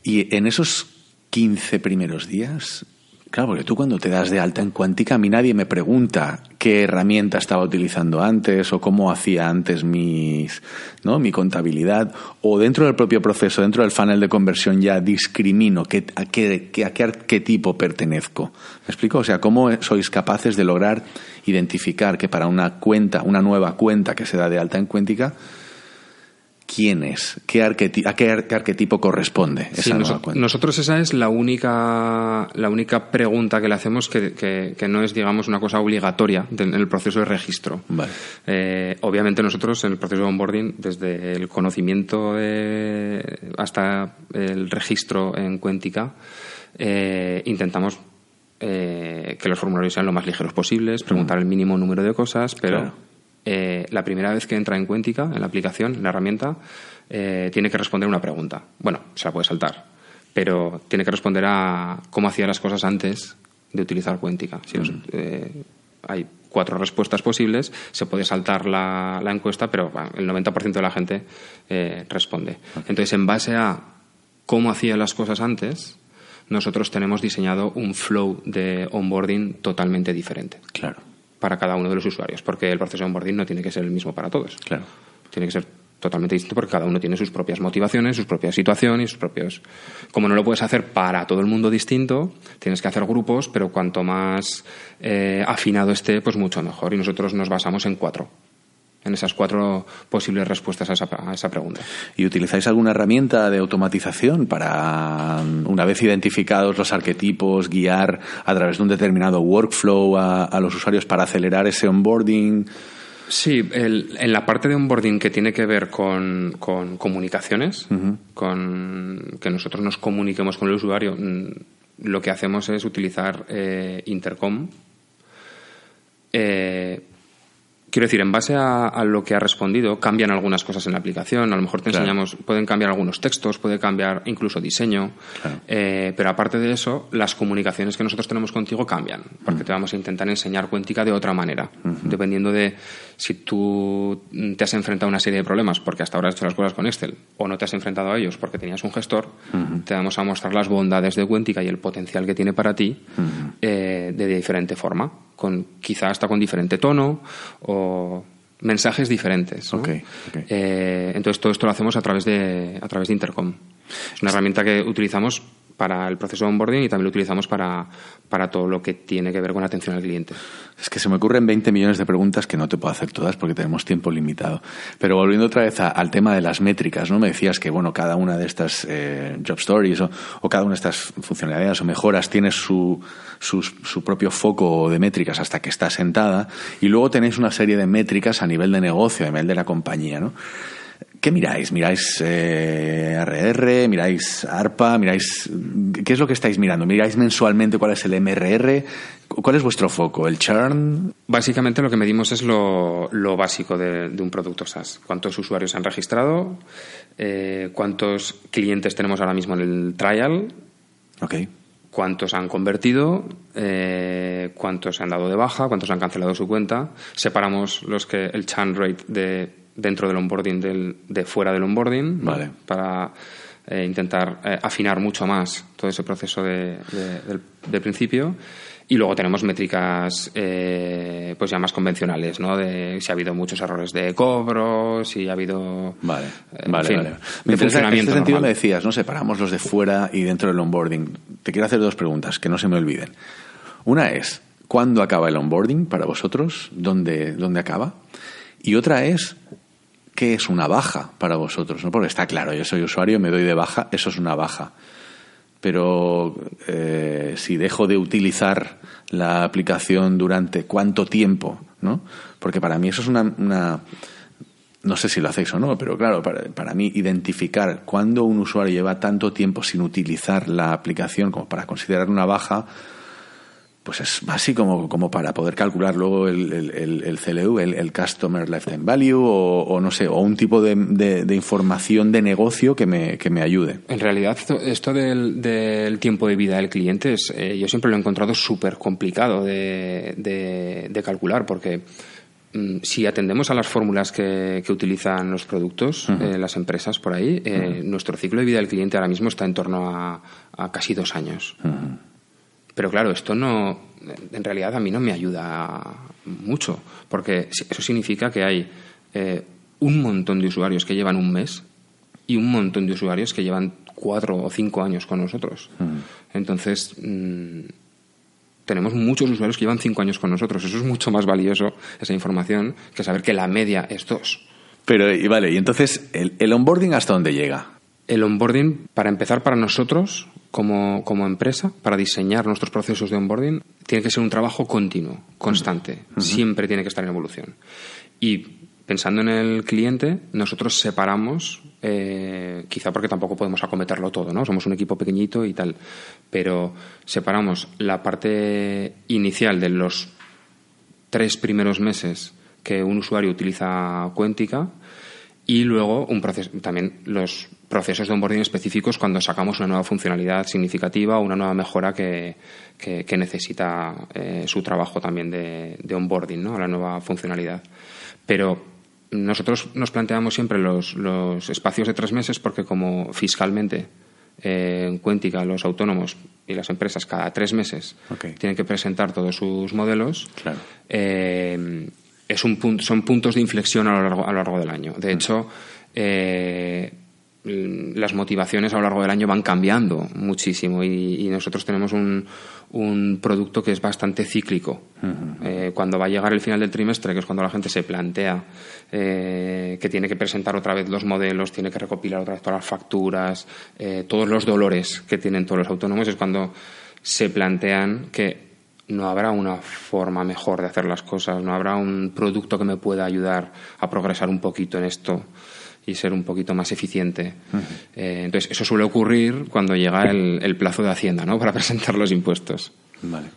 Y en esos 15 primeros días, Claro, porque tú cuando te das de alta en cuántica, a mí nadie me pregunta qué herramienta estaba utilizando antes o cómo hacía antes mis, ¿no? mi contabilidad o dentro del propio proceso, dentro del funnel de conversión ya discrimino qué, a, qué, a qué pertenezco. ¿Me explico? O sea, ¿cómo sois capaces de lograr identificar que para una cuenta, una nueva cuenta que se da de alta en cuántica, quién es, qué a qué, arquetipo corresponde esa Nosotros esa es la única, la única pregunta que le hacemos que, no es, digamos, una cosa obligatoria en el proceso de registro. Eh, obviamente nosotros en el proceso de onboarding, desde el conocimiento hasta el registro en Cuéntica, eh, intentamos eh, que los formularios sean lo más ligeros posibles, preguntar el mínimo número de cosas, pero eh, la primera vez que entra en Cuéntica, en la aplicación, en la herramienta, eh, tiene que responder una pregunta. Bueno, se la puede saltar, pero tiene que responder a cómo hacía las cosas antes de utilizar Cuéntica. Si eh, hay cuatro respuestas posibles, se puede saltar la, encuesta, pero el 90% de la gente responde. Entonces, en base a cómo hacía las cosas antes, nosotros tenemos diseñado un flow de onboarding totalmente diferente. Claro. Para cada uno de los usuarios, porque el proceso de onboarding no tiene que ser el mismo para todos. Claro. Tiene que ser totalmente distinto porque cada uno tiene sus propias motivaciones, sus propias situaciones, sus propios. Como no lo puedes hacer para todo el mundo distinto, tienes que hacer grupos, pero cuanto más eh, afinado esté, pues mucho mejor. Y nosotros nos basamos en cuatro en esas cuatro posibles respuestas a esa, a esa, pregunta. ¿Y utilizáis alguna herramienta de automatización para, una vez identificados los arquetipos, guiar a través de un determinado workflow a, a los usuarios para acelerar ese onboarding? Sí, en la parte de onboarding que tiene que ver con, comunicaciones, con que nosotros nos comuniquemos con el usuario, mm, lo que hacemos es utilizar eh, Intercom. Eh, Quiero decir, en base a, lo que ha respondido, cambian algunas cosas en la aplicación. A lo mejor te enseñamos, pueden cambiar algunos textos, puede cambiar incluso diseño. Eh, pero aparte de eso, las comunicaciones que nosotros tenemos contigo cambian. Porque te vamos a intentar enseñar cuéntica de otra manera. Dependiendo de si tú te has enfrentado a una serie de problemas porque hasta ahora has hecho las cosas con Excel o no te has enfrentado a ellos porque tenías un gestor, te vamos a mostrar las bondades de cuéntica y el potencial que tiene para ti eh, de diferente forma con quizá hasta con diferente tono o mensajes diferentes. Eh, entonces todo esto lo hacemos a través de a través de Intercom. Es una herramienta que utilizamos para el proceso de onboarding y también lo utilizamos para, para todo lo que tiene que ver con atención al cliente. Es que se me ocurren 20 millones de preguntas que no te puedo hacer todas porque tenemos tiempo limitado. Pero volviendo otra vez al tema de las métricas, ¿no? Me decías que, bueno, cada una de estas eh, job stories o, cada una de estas funcionalidades o mejoras tiene su, su, su, propio foco de métricas hasta que está sentada y luego tenéis una serie de métricas a nivel de negocio, a nivel de la compañía, ¿no? ¿Qué miráis? ¿Miráis eh, RR? ¿Miráis ARPA? ¿Miráis qué es lo que estáis mirando? ¿Miráis mensualmente cuál es el MRR? ¿Cuál es vuestro foco? ¿El churn? Básicamente lo que medimos es lo, básico de, un producto SaaS. ¿Cuántos usuarios han registrado? Eh, ¿Cuántos clientes tenemos ahora mismo en el trial? Okay. cuántos han convertido, eh, cuántos han dado de baja, cuántos han cancelado su cuenta. Separamos los que el churn rate de dentro del onboarding del, de fuera del onboarding para eh, intentar eh, afinar mucho más todo ese proceso de, del, principio. Y luego tenemos métricas eh, pues ya más convencionales no de si ha habido muchos errores de cobro si ha habido vale vale, vale. en este sentido me decías no separamos los de fuera y dentro del onboarding. Te quiero hacer dos preguntas que no se me olviden. Una es ¿cuándo acaba el onboarding para vosotros? ¿Dónde, dónde acaba? Y otra es ¿qué es una baja para vosotros? ¿no? Porque está claro, yo soy usuario, me doy de baja, eso es una baja. Pero eh, si dejo de utilizar la aplicación durante cuánto tiempo, ¿no? Porque para mí eso es una, no sé si lo hacéis o no, pero claro, para, para, mí identificar cuándo un usuario lleva tanto tiempo sin utilizar la aplicación como para considerar una baja, pues es básico como, como para poder calcular luego el, el, el CLU, el, Customer Lifetime Value, o, no sé, o un tipo de, de, información de negocio que me, que me ayude. En realidad, esto, del, del, tiempo de vida del cliente, es, eh, yo siempre lo he encontrado súper complicado de, de, calcular, porque mm, si atendemos a las fórmulas que, que utilizan los productos, eh, las empresas por ahí, eh, nuestro ciclo de vida del cliente ahora mismo está en torno a, a casi dos años. Pero claro, esto no, en realidad a mí no me ayuda mucho, porque eso significa que hay eh, un montón de usuarios que llevan un mes y un montón de usuarios que llevan cuatro o cinco años con nosotros. Mm. Entonces, mm, tenemos muchos usuarios que llevan cinco años con nosotros. Eso es mucho más valioso, esa información, que saber que la media es dos. Pero, y vale, y entonces, ¿el, onboarding hasta dónde llega? El onboarding, para empezar, para nosotros, como, como, empresa, para diseñar nuestros procesos de onboarding, tiene que ser un trabajo continuo, constante. Siempre tiene que estar en evolución. Y pensando en el cliente, nosotros separamos, eh, quizá porque tampoco podemos acometerlo todo, ¿no? Somos un equipo pequeñito y tal, pero separamos la parte inicial de los tres primeros meses que un usuario utiliza Cuéntica y luego un proceso, también los procesos de onboarding específicos cuando sacamos una nueva funcionalidad significativa o una nueva mejora que, que, necesita eh, su trabajo también de, de, onboarding, ¿no? la nueva funcionalidad. Pero nosotros nos planteamos siempre los, los espacios de tres meses porque como fiscalmente eh, en Cuéntica los autónomos y las empresas cada tres meses tienen que presentar todos sus modelos. Eh, es un son puntos de inflexión a lo largo, a lo largo del año. De mm. hecho, eh, las motivaciones a lo largo del año van cambiando muchísimo y, nosotros tenemos un, un, producto que es bastante cíclico. Eh, cuando va a llegar el final del trimestre, que es cuando la gente se plantea eh, que tiene que presentar otra vez los modelos, tiene que recopilar otra vez todas las facturas, eh, todos los dolores que tienen todos los autónomos, es cuando se plantean que no habrá una forma mejor de hacer las cosas, no habrá un producto que me pueda ayudar a progresar un poquito en esto y ser un poquito más eficiente. Eh, entonces, eso suele ocurrir cuando llega el, plazo de Hacienda, ¿no? Para presentar los impuestos. Vale.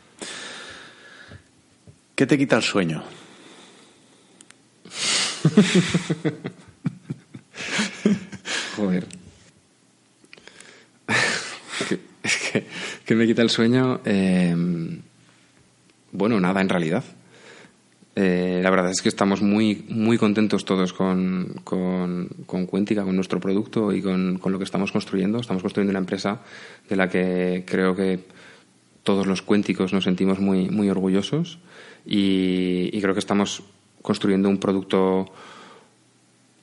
¿Qué te quita el sueño? Joder. ¿Qué, que, me quita el sueño? Eh, bueno, nada en realidad. Eh, la verdad es que estamos muy, muy contentos todos con, con, con con nuestro producto y con, lo que estamos construyendo. Estamos construyendo una empresa de la que creo que todos los cuénticos nos sentimos muy, muy orgullosos y, creo que estamos construyendo un producto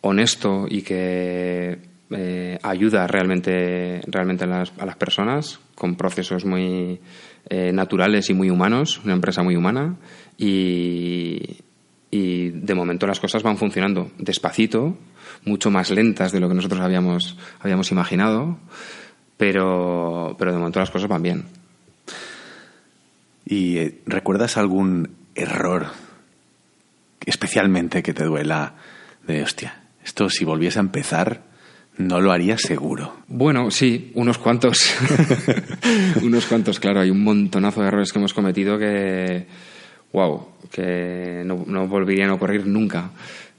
honesto y que eh, ayuda realmente, realmente a, las, a las personas con procesos muy eh, naturales y muy humanos, una empresa muy humana y, de momento las cosas van funcionando despacito, mucho más lentas de lo que nosotros habíamos, habíamos imaginado, pero, pero de momento las cosas van bien. ¿Y eh, recuerdas algún error especialmente que te duela de, hostia, esto si volviese a empezar no lo haría seguro. Bueno, sí, unos cuantos. unos cuantos, claro. Hay un montonazo de errores que hemos cometido que, wow, que no, volverían a ocurrir nunca.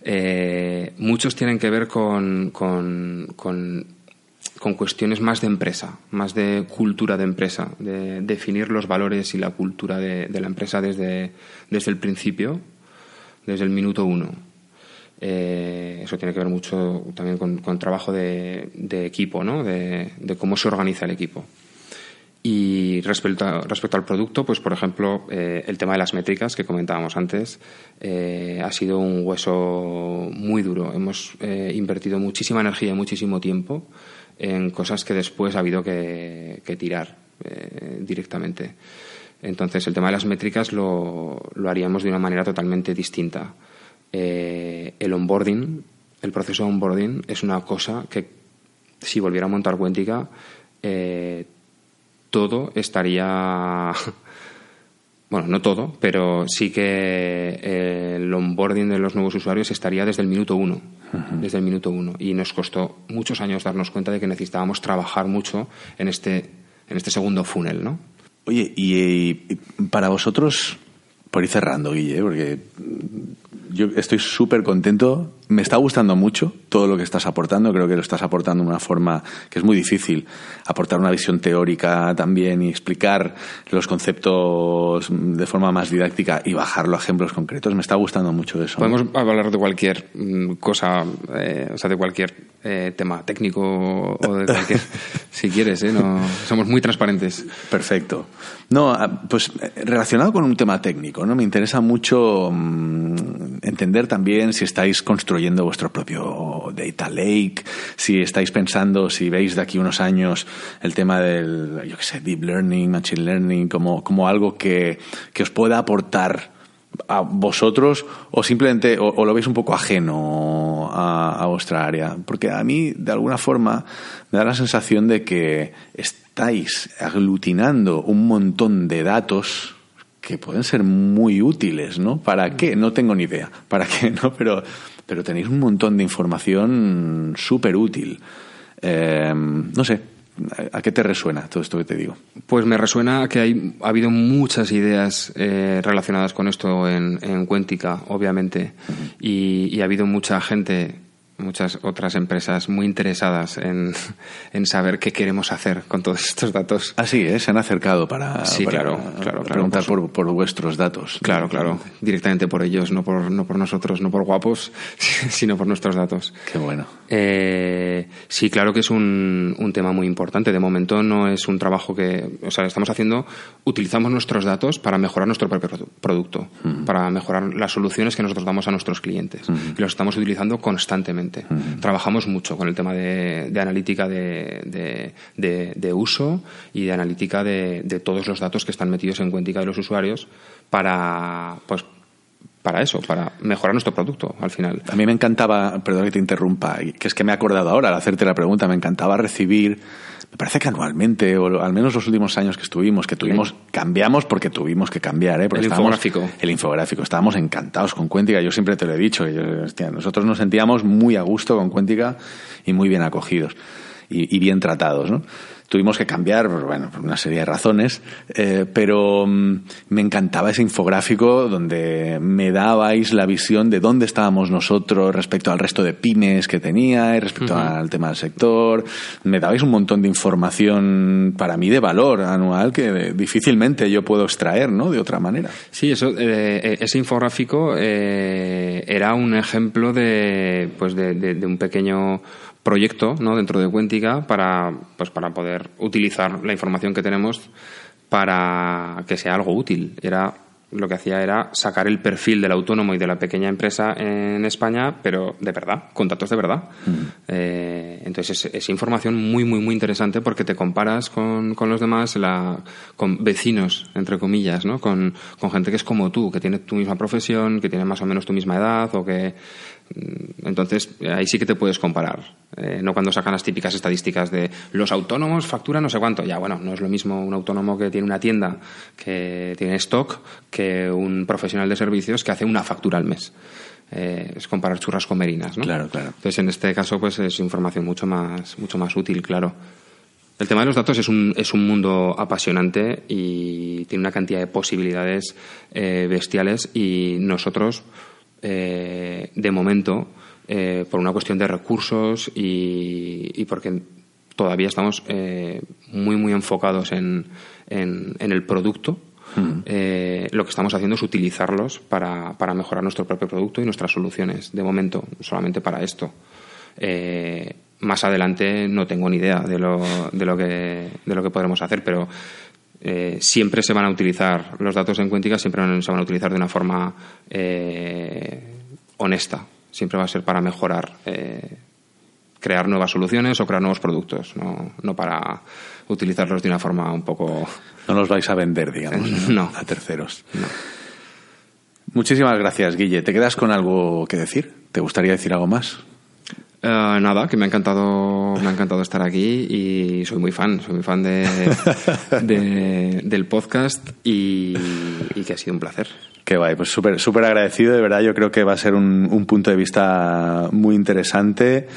Eh, muchos tienen que ver con, con, con, cuestiones más de empresa, más de cultura de empresa, de definir los valores y la cultura de, la empresa desde, desde el principio, desde el minuto uno. Eh, eso tiene que ver mucho también con, trabajo de, equipo, ¿no? De, cómo se organiza el equipo. Y respecto, al producto, pues por ejemplo, eh, el tema de las métricas que comentábamos antes eh, ha sido un hueso muy duro. Hemos invertido muchísima energía y muchísimo tiempo en cosas que después ha habido que, tirar directamente. Entonces, el tema de las métricas lo, lo haríamos de una manera totalmente distinta. Eh, el onboarding, el proceso de onboarding es una cosa que si volviera a montar Cuéntica, eh, todo estaría... Bueno, no todo, pero sí que eh, el onboarding de los nuevos usuarios estaría desde el minuto uno. Desde el minuto uno. Y nos costó muchos años darnos cuenta de que necesitábamos trabajar mucho en este, en este segundo funnel, ¿no? Oye, y para vosotros, por ir cerrando, Guille, porque yo estoy súper contento. Me está gustando mucho todo lo que estás aportando. Creo que lo estás aportando de una forma que es muy difícil. Aportar una visión teórica también y explicar los conceptos de forma más didáctica y bajarlo a ejemplos concretos. Me está gustando mucho eso. Podemos hablar de cualquier mm, cosa, eh, o sea, de cualquier eh, tema técnico o de cualquier. si quieres, ¿eh? No, somos muy transparentes. Perfecto. No, ah, pues eh, relacionado con un tema técnico, ¿no? Me interesa mucho mm, entender también si estáis construyendo vuestro propio data lake, si estáis pensando, si veis de aquí unos años el tema del, yo qué sé, deep learning, machine learning, como, como algo que, que os pueda aportar a vosotros o simplemente o, lo veis un poco ajeno a, a, vuestra área porque a mí de alguna forma me da la sensación de que estáis aglutinando un montón de datos que pueden ser muy útiles, ¿no? ¿Para qué? No tengo ni idea. ¿Para qué? ¿No? Pero, pero tenéis un montón de información súper útil. Eh, no sé, ¿a qué te resuena todo esto que te digo? Pues me resuena que hay, ha habido muchas ideas eh, relacionadas con esto en, en Cuéntica, obviamente, y, ha habido mucha gente muchas otras empresas muy interesadas en, saber qué queremos hacer con todos estos datos. Así es, se han acercado para, claro, claro, preguntar por, por, vuestros datos. Claro, claro, directamente por ellos, no por, no por nosotros, no por guapos, sino por nuestros datos. Qué bueno. Eh, sí, claro que es un, un tema muy importante. De momento no es un trabajo que, o sea, estamos haciendo, utilizamos nuestros datos para mejorar nuestro propio producto, para mejorar las soluciones que nosotros damos a nuestros clientes. Y los estamos utilizando constantemente. Trabajamos mucho con el tema de, analítica de, uso y de analítica de, todos los datos que están metidos en Cuentica de los usuarios para, pues, para eso, para mejorar nuestro producto al final. A mí me encantaba, perdón que te interrumpa, que es que me he acordado ahora al hacerte la pregunta, me encantaba recibir me parece que anualmente, o al menos los últimos años que estuvimos, que tuvimos, cambiamos porque tuvimos que cambiar, ¿eh? el infográfico. El infográfico. Estábamos encantados con Cuéntica. Yo siempre te lo he dicho. nosotros nos sentíamos muy a gusto con Cuéntica y muy bien acogidos y, y bien tratados, ¿no? tuvimos que cambiar, pues, bueno, por una serie de razones, eh, pero mm, me encantaba ese infográfico donde me dabais la visión de dónde estábamos nosotros respecto al resto de pymes que tenía y respecto al tema del sector. Me dabais un montón de información para mí de valor anual que difícilmente yo puedo extraer, ¿no? De otra manera. Sí, eso, eh, ese infográfico eh, era un ejemplo de, pues de un pequeño proyecto ¿no? dentro de Cuéntica para, pues, para poder utilizar la información que tenemos para que sea algo útil. Era lo que hacía era sacar el perfil del autónomo y de la pequeña empresa en España, pero de verdad, con datos de verdad. Mm. Eh, entonces es, información muy, muy, muy interesante porque te comparas con, con los demás, la, con vecinos, entre comillas, ¿no? Con, con gente que es como tú, que tiene tu misma profesión, que tiene más o menos tu misma edad o que entonces, ahí sí que te puedes comparar. Eh, no cuando sacan las típicas estadísticas de los autónomos facturan no sé cuánto. Ya, bueno, no es lo mismo un autónomo que tiene una tienda que tiene stock que un profesional de servicios que hace una factura al mes. Eh, es comparar churras con merinas, ¿no? Claro, claro. Entonces, en este caso, pues es información mucho más, mucho más útil, claro. El tema de los datos es un, es un mundo apasionante y tiene una cantidad de posibilidades eh, bestiales y nosotros eh, de momento, eh, por una cuestión de recursos y, porque todavía estamos eh, muy, muy enfocados en, en, el producto. Mm. lo que estamos haciendo es utilizarlos para, para, mejorar nuestro propio producto y nuestras soluciones. De momento, solamente para esto. más adelante no tengo ni idea de lo, de lo, que, de lo que podremos hacer, pero eh, siempre se van a utilizar, los datos en Cuéntica siempre se van a utilizar de una forma eh, honesta. Siempre va a ser para mejorar, eh, crear nuevas soluciones o crear nuevos productos, no, para utilizarlos de una forma un poco. No los vais a vender, digamos, no. a terceros. Muchísimas gracias, Guille. ¿Te quedas con algo que decir? ¿Te gustaría decir algo más? Eh, nada, que me ha encantado, me ha encantado estar aquí y soy muy fan, soy muy fan de, del podcast y, que ha sido un placer. Qué guay, pues súper súper agradecido, de verdad yo creo que va a ser un, punto de vista muy interesante.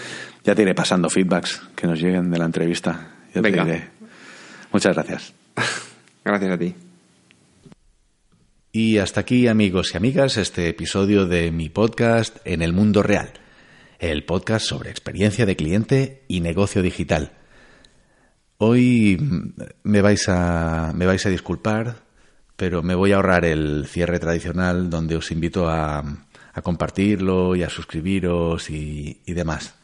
Ya te iré pasando feedbacks que nos lleguen de la entrevista. Venga. Muchas gracias. gracias a ti. Y hasta aquí, amigos y amigas, este episodio de mi podcast En el Mundo Real el podcast sobre experiencia de cliente y negocio digital. Hoy me vais a, me vais a disculpar, pero me voy a ahorrar el cierre tradicional donde os invito a, a compartirlo y a suscribiros y, demás.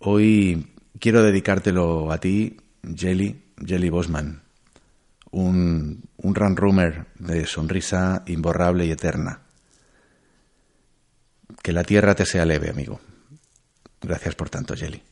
Hoy quiero dedicártelo a ti, Jelly, Jelly Bosman, un, un runrummer de sonrisa imborrable y eterna que la tierra te sea leve, amigo. Gracias por tanto, Jelly.